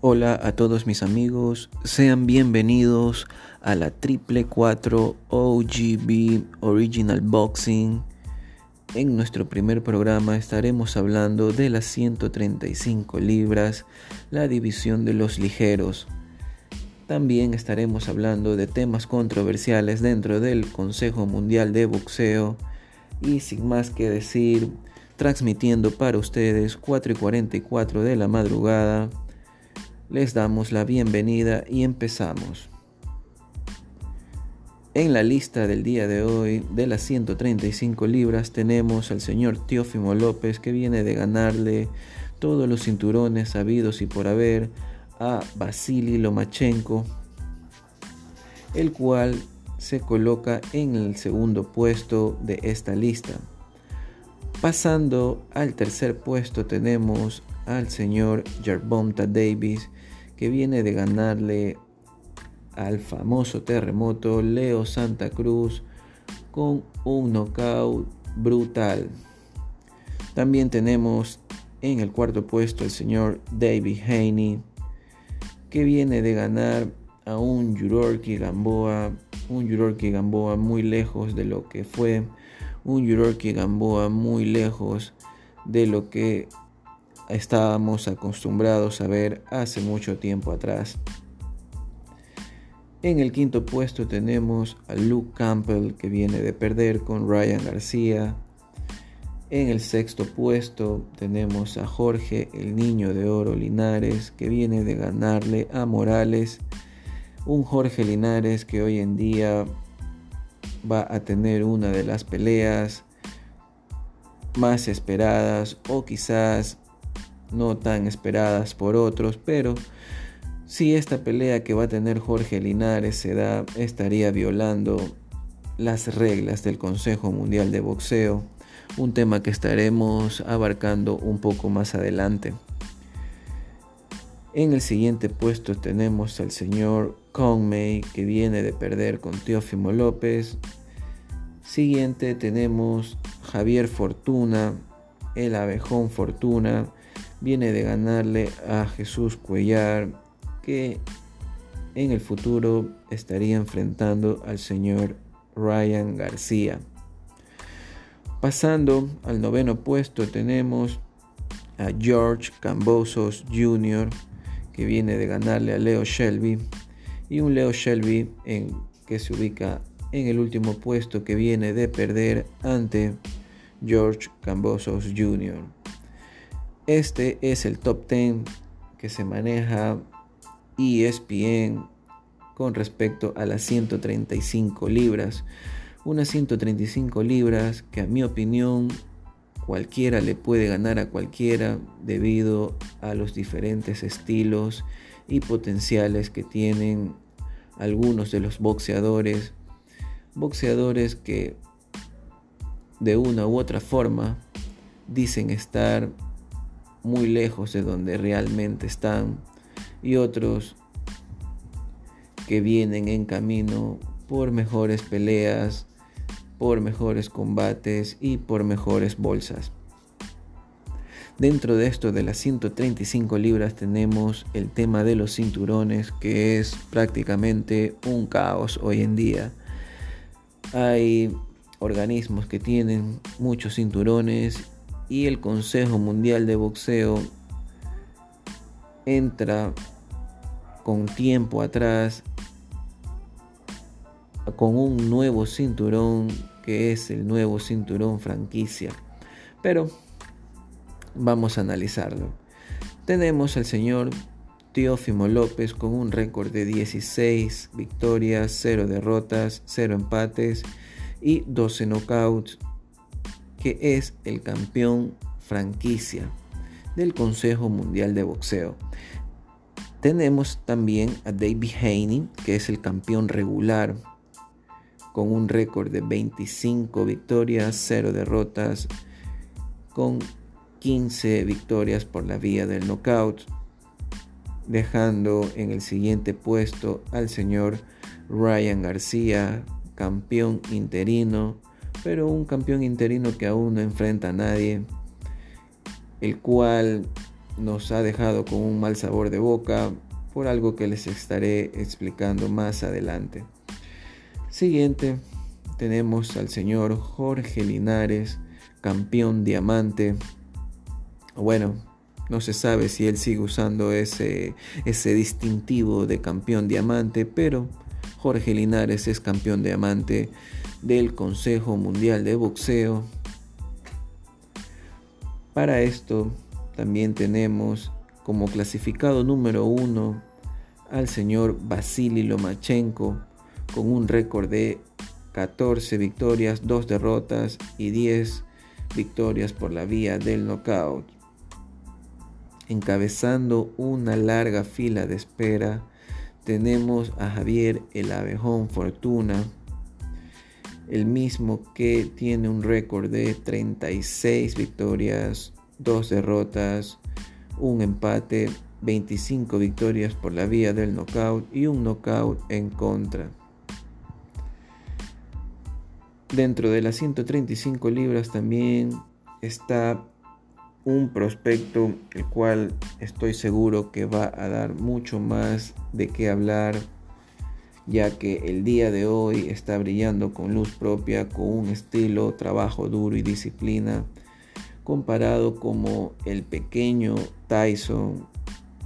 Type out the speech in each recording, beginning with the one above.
Hola a todos mis amigos, sean bienvenidos a la Triple 4 OGB Original Boxing. En nuestro primer programa estaremos hablando de las 135 libras, la división de los ligeros. También estaremos hablando de temas controversiales dentro del Consejo Mundial de Boxeo y sin más que decir, transmitiendo para ustedes 4 y 44 de la madrugada les damos la bienvenida y empezamos. En la lista del día de hoy de las 135 libras tenemos al señor Teófimo López que viene de ganarle todos los cinturones habidos y por haber a Vasily Lomachenko, el cual se coloca en el segundo puesto de esta lista. Pasando al tercer puesto tenemos al señor Jarbonta Davis que viene de ganarle al famoso terremoto Leo Santa Cruz con un knockout brutal. También tenemos en el cuarto puesto el señor David Haney que viene de ganar a un Yurorki Gamboa, un Yurorki Gamboa muy lejos de lo que fue, un Yurorki Gamboa muy lejos de lo que estábamos acostumbrados a ver hace mucho tiempo atrás. En el quinto puesto tenemos a Luke Campbell que viene de perder con Ryan García. En el sexto puesto tenemos a Jorge el Niño de Oro Linares que viene de ganarle a Morales. Un Jorge Linares que hoy en día va a tener una de las peleas más esperadas o quizás no tan esperadas por otros, pero si esta pelea que va a tener Jorge Linares se da, estaría violando las reglas del Consejo Mundial de Boxeo, un tema que estaremos abarcando un poco más adelante. En el siguiente puesto tenemos al señor Conmay que viene de perder con Teófimo López. Siguiente tenemos Javier Fortuna, el abejón Fortuna, viene de ganarle a Jesús Cuellar, que en el futuro estaría enfrentando al señor Ryan García. Pasando al noveno puesto tenemos a George Cambosos Jr., que viene de ganarle a Leo Shelby, y un Leo Shelby que se ubica en el último puesto que viene de perder ante George Cambosos Jr. Este es el top 10 que se maneja ESPN con respecto a las 135 libras. Unas 135 libras que a mi opinión cualquiera le puede ganar a cualquiera debido a los diferentes estilos y potenciales que tienen algunos de los boxeadores. Boxeadores que de una u otra forma dicen estar muy lejos de donde realmente están y otros que vienen en camino por mejores peleas, por mejores combates y por mejores bolsas. Dentro de esto de las 135 libras tenemos el tema de los cinturones que es prácticamente un caos hoy en día. Hay organismos que tienen muchos cinturones y el Consejo Mundial de Boxeo entra con tiempo atrás con un nuevo cinturón que es el nuevo cinturón franquicia. Pero vamos a analizarlo. Tenemos al señor Teófimo López con un récord de 16 victorias, 0 derrotas, 0 empates y 12 knockouts que es el campeón franquicia del Consejo Mundial de Boxeo. Tenemos también a David Haney, que es el campeón regular, con un récord de 25 victorias, 0 derrotas, con 15 victorias por la vía del knockout, dejando en el siguiente puesto al señor Ryan García, campeón interino pero un campeón interino que aún no enfrenta a nadie, el cual nos ha dejado con un mal sabor de boca por algo que les estaré explicando más adelante. Siguiente, tenemos al señor Jorge Linares, campeón diamante. Bueno, no se sabe si él sigue usando ese, ese distintivo de campeón diamante, pero Jorge Linares es campeón diamante del Consejo Mundial de Boxeo. Para esto también tenemos como clasificado número uno al señor Vasily Lomachenko con un récord de 14 victorias, 2 derrotas y 10 victorias por la vía del knockout. Encabezando una larga fila de espera tenemos a Javier El Abejón Fortuna, el mismo que tiene un récord de 36 victorias, 2 derrotas, un empate, 25 victorias por la vía del knockout y un knockout en contra. Dentro de las 135 libras también está un prospecto el cual estoy seguro que va a dar mucho más de qué hablar ya que el día de hoy está brillando con luz propia, con un estilo, trabajo duro y disciplina, comparado como el pequeño Tyson,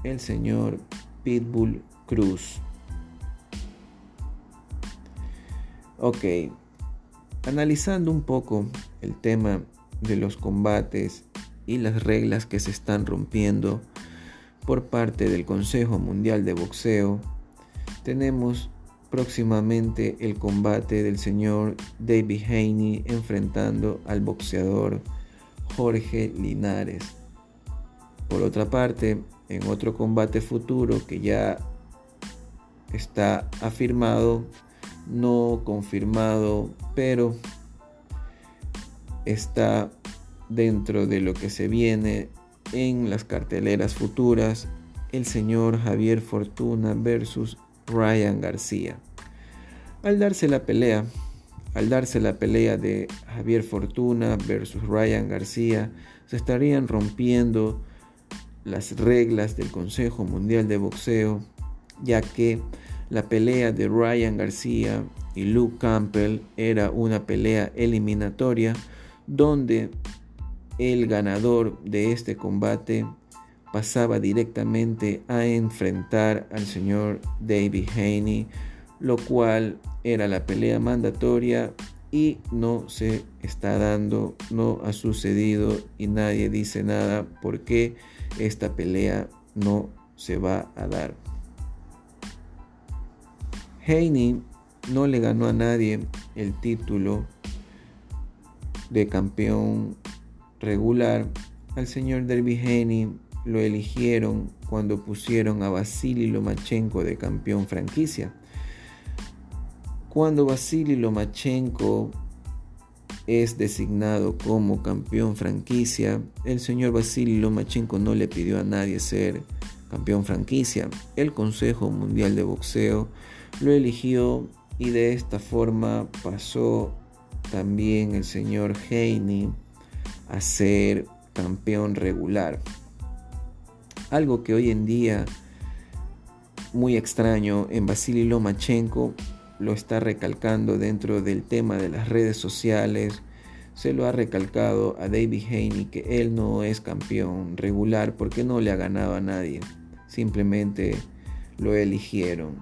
el señor Pitbull Cruz. Ok, analizando un poco el tema de los combates y las reglas que se están rompiendo por parte del Consejo Mundial de Boxeo, tenemos próximamente el combate del señor David Haney enfrentando al boxeador Jorge Linares. Por otra parte, en otro combate futuro que ya está afirmado, no confirmado, pero está dentro de lo que se viene en las carteleras futuras, el señor Javier Fortuna versus Ryan García. Al darse la pelea, al darse la pelea de Javier Fortuna versus Ryan García, se estarían rompiendo las reglas del Consejo Mundial de Boxeo, ya que la pelea de Ryan García y Luke Campbell era una pelea eliminatoria donde el ganador de este combate pasaba directamente a enfrentar al señor David Haney, lo cual era la pelea mandatoria y no se está dando, no ha sucedido y nadie dice nada porque esta pelea no se va a dar. Haney no le ganó a nadie el título de campeón regular al señor Derby Haney lo eligieron cuando pusieron a Vasily Lomachenko de campeón franquicia. Cuando Vasily Lomachenko es designado como campeón franquicia, el señor Vasily Lomachenko no le pidió a nadie ser campeón franquicia. El Consejo Mundial de Boxeo lo eligió y de esta forma pasó también el señor Haney a ser campeón regular. Algo que hoy en día muy extraño en Vasily Lomachenko lo está recalcando dentro del tema de las redes sociales. Se lo ha recalcado a David Haney que él no es campeón regular porque no le ha ganado a nadie. Simplemente lo eligieron.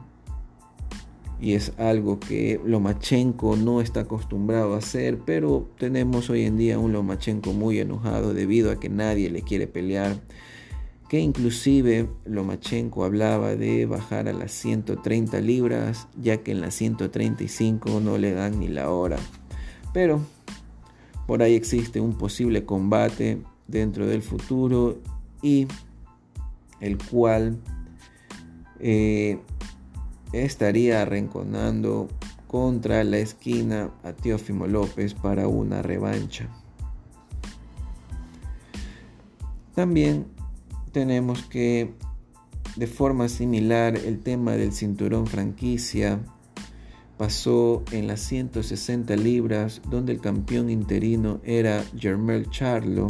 Y es algo que Lomachenko no está acostumbrado a hacer, pero tenemos hoy en día un Lomachenko muy enojado debido a que nadie le quiere pelear que inclusive Lomachenko hablaba de bajar a las 130 libras, ya que en las 135 no le dan ni la hora. Pero por ahí existe un posible combate dentro del futuro y el cual eh, estaría arrinconando contra la esquina a Teófimo López para una revancha. También tenemos que de forma similar el tema del cinturón franquicia pasó en las 160 libras donde el campeón interino era Jermel Charlo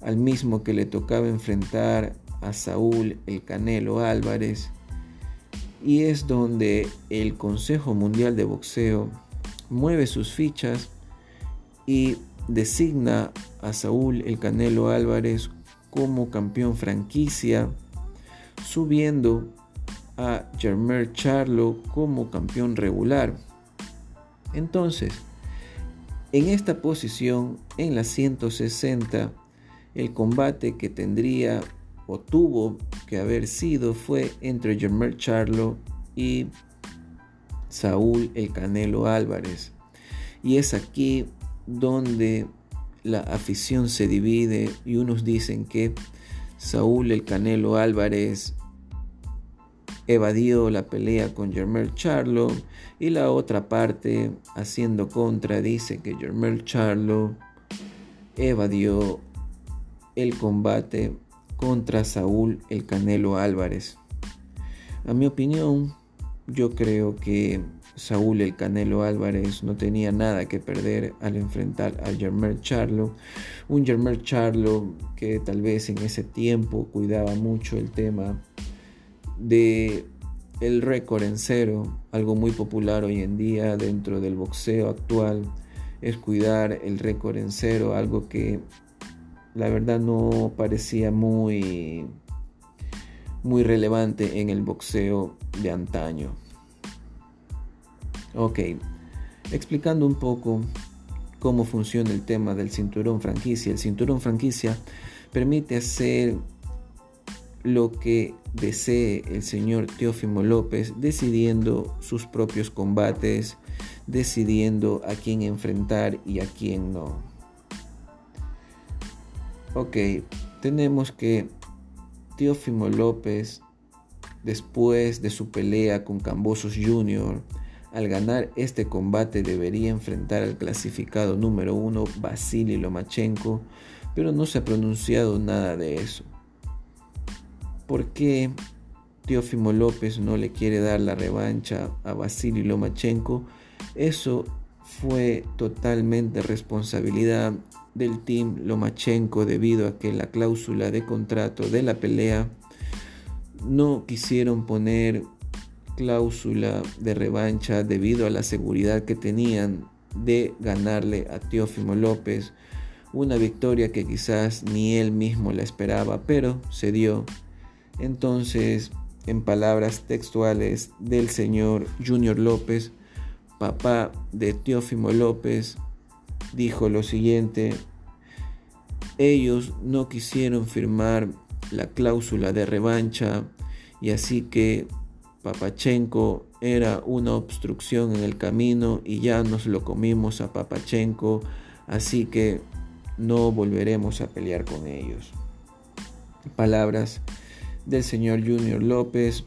al mismo que le tocaba enfrentar a Saúl el Canelo Álvarez. Y es donde el Consejo Mundial de Boxeo mueve sus fichas y designa a Saúl el Canelo Álvarez como campeón franquicia, subiendo a Jermer Charlo como campeón regular. Entonces, en esta posición, en la 160, el combate que tendría o tuvo que haber sido fue entre Jermer Charlo y Saúl el Canelo Álvarez. Y es aquí donde la afición se divide y unos dicen que Saúl el Canelo Álvarez evadió la pelea con Jermel Charlo y la otra parte haciendo contra dice que Jermel Charlo evadió el combate contra Saúl el Canelo Álvarez. A mi opinión, yo creo que Saúl el Canelo Álvarez no tenía nada que perder al enfrentar a Jermel Charlo. Un Jermel Charlo que tal vez en ese tiempo cuidaba mucho el tema de el récord en cero, algo muy popular hoy en día dentro del boxeo actual, es cuidar el récord en cero, algo que la verdad no parecía muy muy relevante en el boxeo de antaño. Ok, explicando un poco cómo funciona el tema del cinturón franquicia. El cinturón franquicia permite hacer lo que desee el señor Teófimo López, decidiendo sus propios combates, decidiendo a quién enfrentar y a quién no. Ok, tenemos que Teófimo López, después de su pelea con Cambosos Jr., al ganar este combate debería enfrentar al clasificado número uno Vasily Lomachenko, pero no se ha pronunciado nada de eso. ¿Por qué Teófimo López no le quiere dar la revancha a Vasily Lomachenko? Eso fue totalmente responsabilidad del team Lomachenko debido a que la cláusula de contrato de la pelea no quisieron poner cláusula de revancha debido a la seguridad que tenían de ganarle a Teófimo López una victoria que quizás ni él mismo la esperaba, pero se dio. Entonces, en palabras textuales del señor Junior López, papá de Teófimo López, dijo lo siguiente, ellos no quisieron firmar la cláusula de revancha y así que Papachenko era una obstrucción en el camino y ya nos lo comimos a Papachenko, así que no volveremos a pelear con ellos. Palabras del señor Junior López,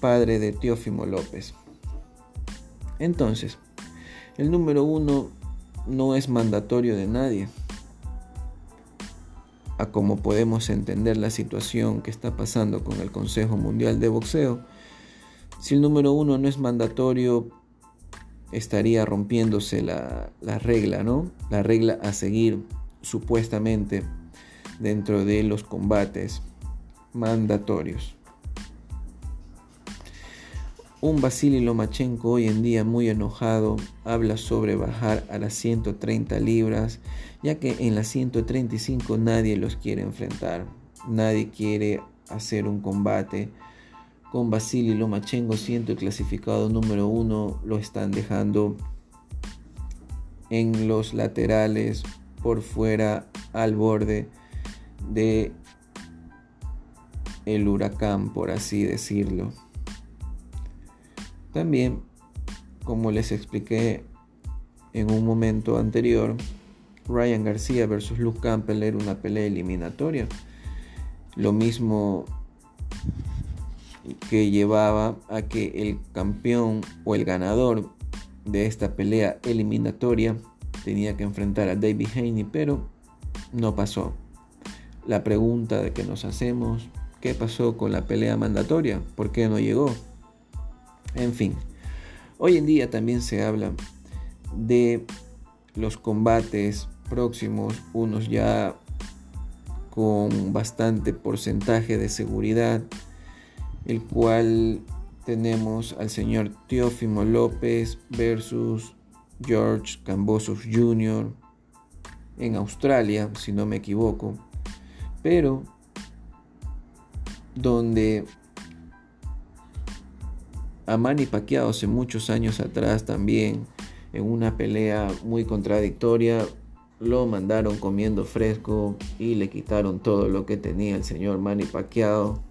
padre de Teófimo López. Entonces, el número uno no es mandatorio de nadie. A como podemos entender la situación que está pasando con el Consejo Mundial de Boxeo, si el número uno no es mandatorio, estaría rompiéndose la, regla, ¿no? La regla a seguir supuestamente dentro de los combates mandatorios. Un Vasily Lomachenko hoy en día muy enojado habla sobre bajar a las 130 libras, ya que en las 135 nadie los quiere enfrentar, nadie quiere hacer un combate con Vasily Lomachenko siendo el clasificado número uno, lo están dejando en los laterales, por fuera, al borde de el huracán, por así decirlo. También, como les expliqué en un momento anterior, Ryan García versus Luke Campbell era una pelea eliminatoria. Lo mismo que llevaba a que el campeón o el ganador de esta pelea eliminatoria tenía que enfrentar a David Haney, pero no pasó. La pregunta de que nos hacemos, ¿qué pasó con la pelea mandatoria? ¿Por qué no llegó? En fin, hoy en día también se habla de los combates próximos, unos ya con bastante porcentaje de seguridad, el cual tenemos al señor Teófimo López versus George Cambosos Jr. en Australia, si no me equivoco, pero donde a Manny Pacquiao hace muchos años atrás también en una pelea muy contradictoria lo mandaron comiendo fresco y le quitaron todo lo que tenía el señor Manny Pacquiao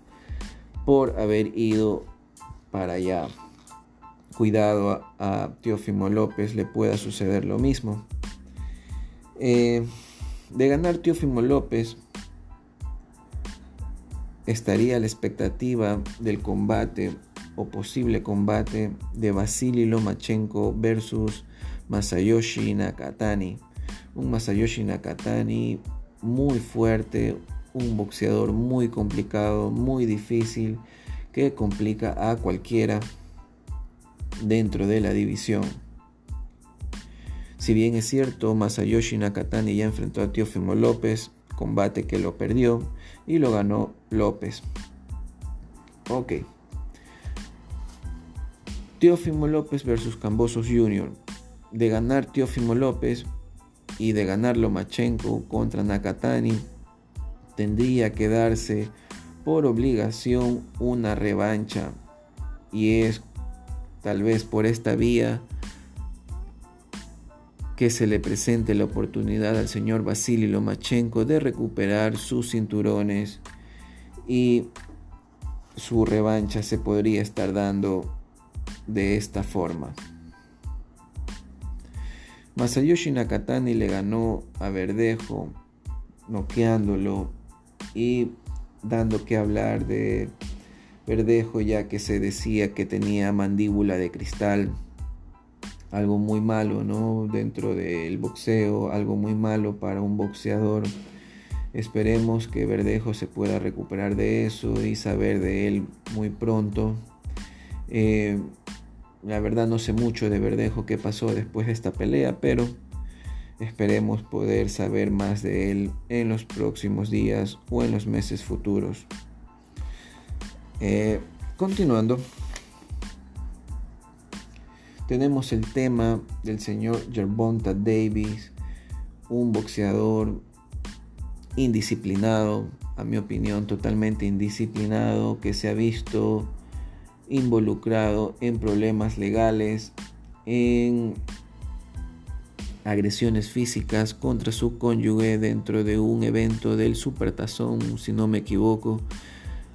por haber ido para allá. Cuidado a, Teófimo López le pueda suceder lo mismo. Eh, de ganar Teófimo López estaría la expectativa del combate o posible combate de Vasily Lomachenko versus Masayoshi Nakatani. Un Masayoshi Nakatani muy fuerte, un boxeador muy complicado, muy difícil, que complica a cualquiera dentro de la división. Si bien es cierto, Masayoshi Nakatani ya enfrentó a Teofimo López, combate que lo perdió y lo ganó López. Ok. Teofimo López versus Cambosos Jr de ganar Teófimo López y de ganar Lomachenko contra Nakatani, tendría que darse por obligación una revancha. Y es tal vez por esta vía que se le presente la oportunidad al señor Vasily Lomachenko de recuperar sus cinturones y su revancha se podría estar dando de esta forma. Masayoshi Nakatani le ganó a Verdejo, noqueándolo y dando que hablar de Verdejo ya que se decía que tenía mandíbula de cristal. Algo muy malo, ¿no? Dentro del boxeo, algo muy malo para un boxeador. Esperemos que Verdejo se pueda recuperar de eso y saber de él muy pronto. Eh, la verdad no sé mucho de Verdejo qué pasó después de esta pelea, pero esperemos poder saber más de él en los próximos días o en los meses futuros. Eh, continuando, tenemos el tema del señor Gervonta Davis, un boxeador indisciplinado, a mi opinión totalmente indisciplinado, que se ha visto involucrado en problemas legales, en agresiones físicas contra su cónyuge dentro de un evento del Supertazón, si no me equivoco,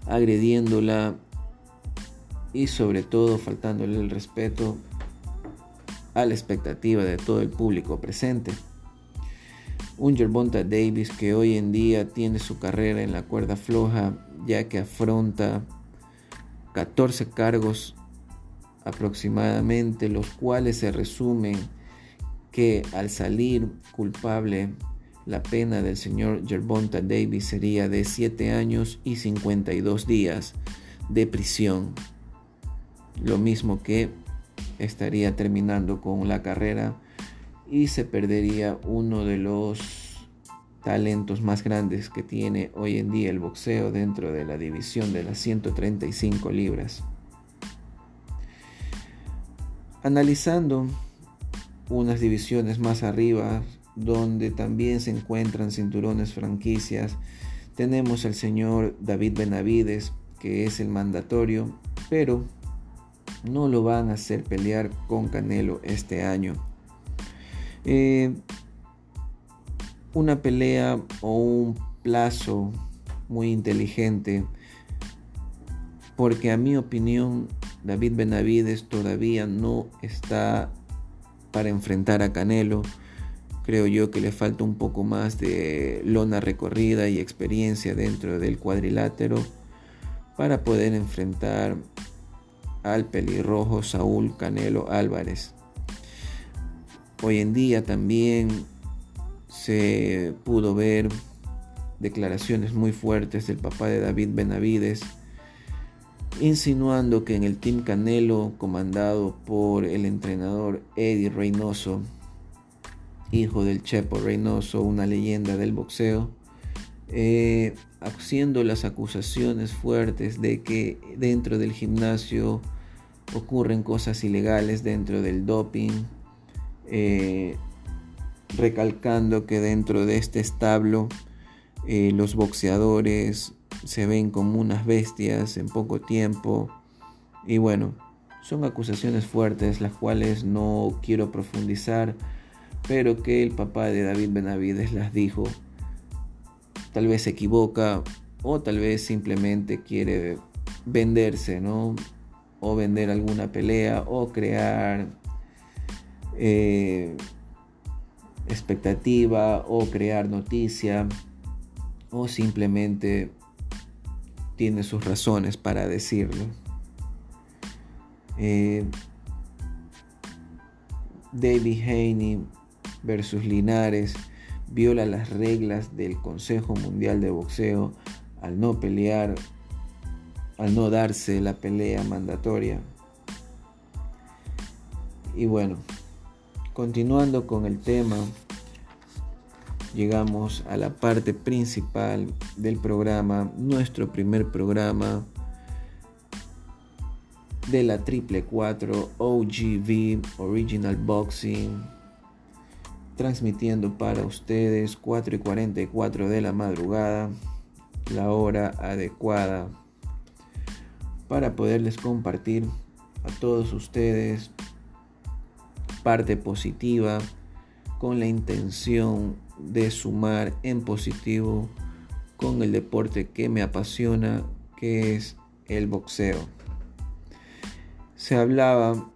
agrediéndola y sobre todo faltándole el respeto a la expectativa de todo el público presente. Un Gervonta Davis que hoy en día tiene su carrera en la cuerda floja ya que afronta 14 cargos aproximadamente, los cuales se resumen que al salir culpable la pena del señor Gervonta Davis sería de 7 años y 52 días de prisión. Lo mismo que estaría terminando con la carrera y se perdería uno de los talentos más grandes que tiene hoy en día el boxeo dentro de la división de las 135 libras. Analizando unas divisiones más arriba, donde también se encuentran cinturones franquicias, tenemos al señor David Benavides, que es el mandatorio, pero no lo van a hacer pelear con Canelo este año. Eh, una pelea o un plazo muy inteligente, porque a mi opinión David Benavides todavía no está para enfrentar a Canelo. Creo yo que le falta un poco más de lona recorrida y experiencia dentro del cuadrilátero para poder enfrentar al pelirrojo Saúl Canelo Álvarez. Hoy en día también se pudo ver declaraciones muy fuertes del papá de David Benavides, insinuando que en el Team Canelo, comandado por el entrenador Eddie Reynoso, hijo del Chepo Reynoso, una leyenda del boxeo, eh, haciendo las acusaciones fuertes de que dentro del gimnasio ocurren cosas ilegales dentro del doping, eh, recalcando que dentro de este establo eh, los boxeadores se ven como unas bestias en poco tiempo y bueno, son acusaciones fuertes las cuales no quiero profundizar, pero que el papá de David Benavides las dijo. Tal vez se equivoca o tal vez simplemente quiere venderse, ¿no? O vender alguna pelea o crear eh, expectativa o crear noticia o simplemente tiene sus razones para decirlo. Eh, David Haney versus Linares viola las reglas del Consejo Mundial de Boxeo al no pelear, al no darse la pelea mandatoria. Y bueno, continuando con el tema, llegamos a la parte principal del programa, nuestro primer programa de la triple 4 OGV Original Boxing transmitiendo para ustedes 4 y 44 de la madrugada la hora adecuada para poderles compartir a todos ustedes parte positiva con la intención de sumar en positivo con el deporte que me apasiona que es el boxeo. Se hablaba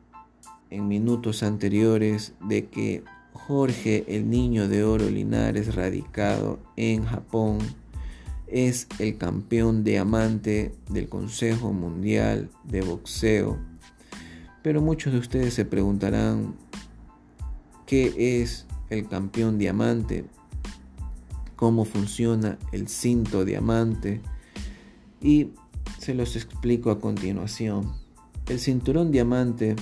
en minutos anteriores de que Jorge el Niño de Oro Linares, radicado en Japón, es el campeón diamante del Consejo Mundial de Boxeo. Pero muchos de ustedes se preguntarán, ¿qué es el campeón diamante? ¿Cómo funciona el cinto diamante? Y se los explico a continuación. El cinturón diamante,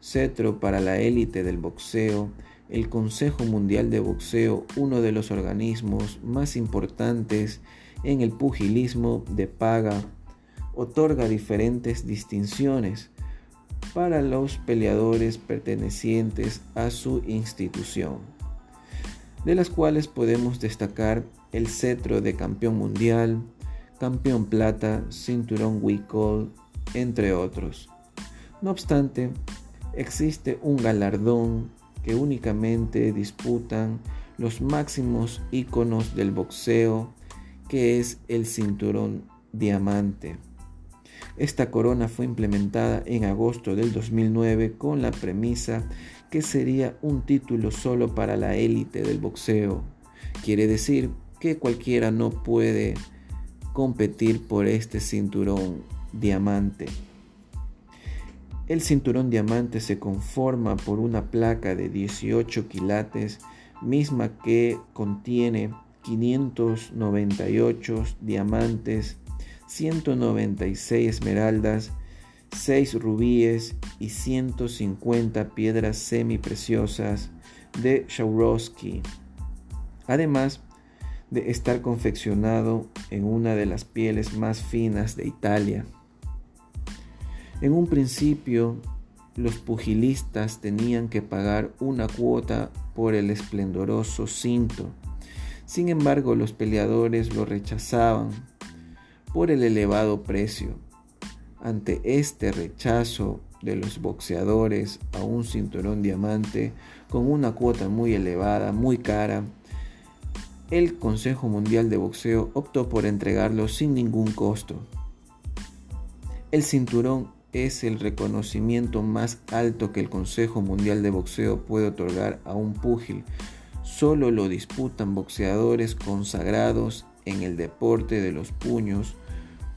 cetro para la élite del boxeo, el Consejo Mundial de Boxeo, uno de los organismos más importantes en el pugilismo de paga, otorga diferentes distinciones para los peleadores pertenecientes a su institución, de las cuales podemos destacar el cetro de campeón mundial, campeón plata, cinturón Wicol, entre otros. No obstante, existe un galardón que únicamente disputan los máximos íconos del boxeo, que es el cinturón diamante. Esta corona fue implementada en agosto del 2009 con la premisa que sería un título solo para la élite del boxeo. Quiere decir que cualquiera no puede competir por este cinturón diamante. El cinturón diamante se conforma por una placa de 18 quilates, misma que contiene 598 diamantes, 196 esmeraldas, 6 rubíes y 150 piedras semipreciosas de Swarovski. Además de estar confeccionado en una de las pieles más finas de Italia. En un principio, los pugilistas tenían que pagar una cuota por el esplendoroso cinto. Sin embargo, los peleadores lo rechazaban por el elevado precio. Ante este rechazo de los boxeadores a un cinturón diamante con una cuota muy elevada, muy cara, el Consejo Mundial de Boxeo optó por entregarlo sin ningún costo. El cinturón es el reconocimiento más alto que el Consejo Mundial de Boxeo puede otorgar a un púgil. Solo lo disputan boxeadores consagrados en el deporte de los puños.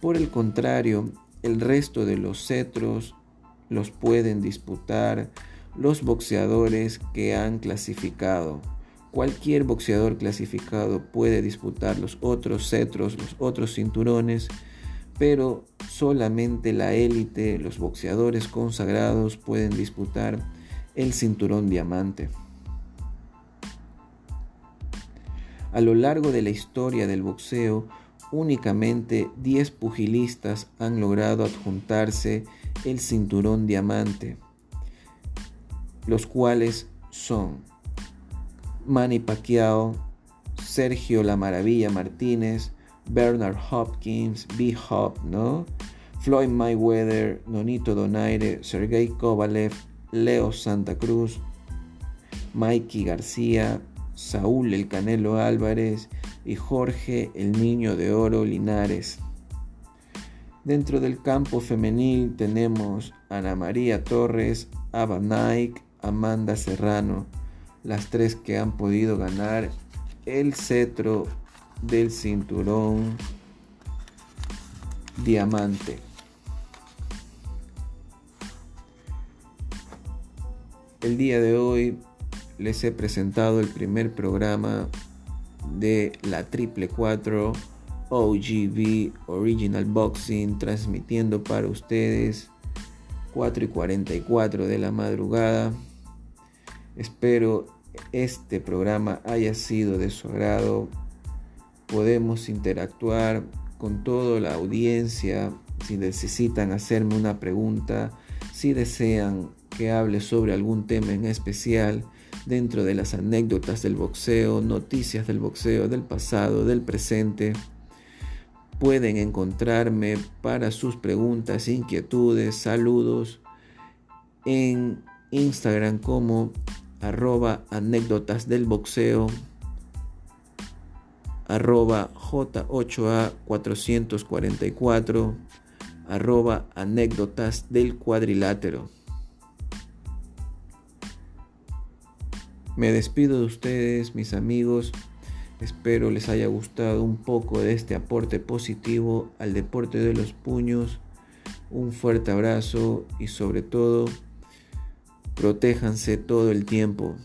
Por el contrario, el resto de los cetros los pueden disputar los boxeadores que han clasificado. Cualquier boxeador clasificado puede disputar los otros cetros, los otros cinturones pero solamente la élite, los boxeadores consagrados pueden disputar el cinturón diamante. A lo largo de la historia del boxeo, únicamente 10 pugilistas han logrado adjuntarse el cinturón diamante, los cuales son Manny Pacquiao, Sergio La Maravilla Martínez, Bernard Hopkins, B. Hop, ¿no? Floyd Mayweather, Nonito Donaire, Sergei Kovalev, Leo Santa Cruz, Mikey García, Saúl El Canelo Álvarez y Jorge El Niño de Oro Linares. Dentro del campo femenil tenemos Ana María Torres, Ava Nike, Amanda Serrano, las tres que han podido ganar el cetro del cinturón diamante. El día de hoy les he presentado el primer programa de la Triple 4 OGB Original Boxing transmitiendo para ustedes 4 y 44 de la madrugada. Espero este programa haya sido de su agrado. Podemos interactuar con toda la audiencia. Si necesitan hacerme una pregunta, si desean que hable sobre algún tema en especial, dentro de las anécdotas del boxeo, noticias del boxeo, del pasado, del presente. Pueden encontrarme para sus preguntas, inquietudes, saludos en Instagram como arroba anécdotas del boxeo arroba J8A444 arroba anécdotas del cuadrilátero. Me despido de ustedes, mis amigos. Espero les haya gustado un poco de este aporte positivo al deporte de los puños. Un fuerte abrazo y sobre todo, protéjanse todo el tiempo.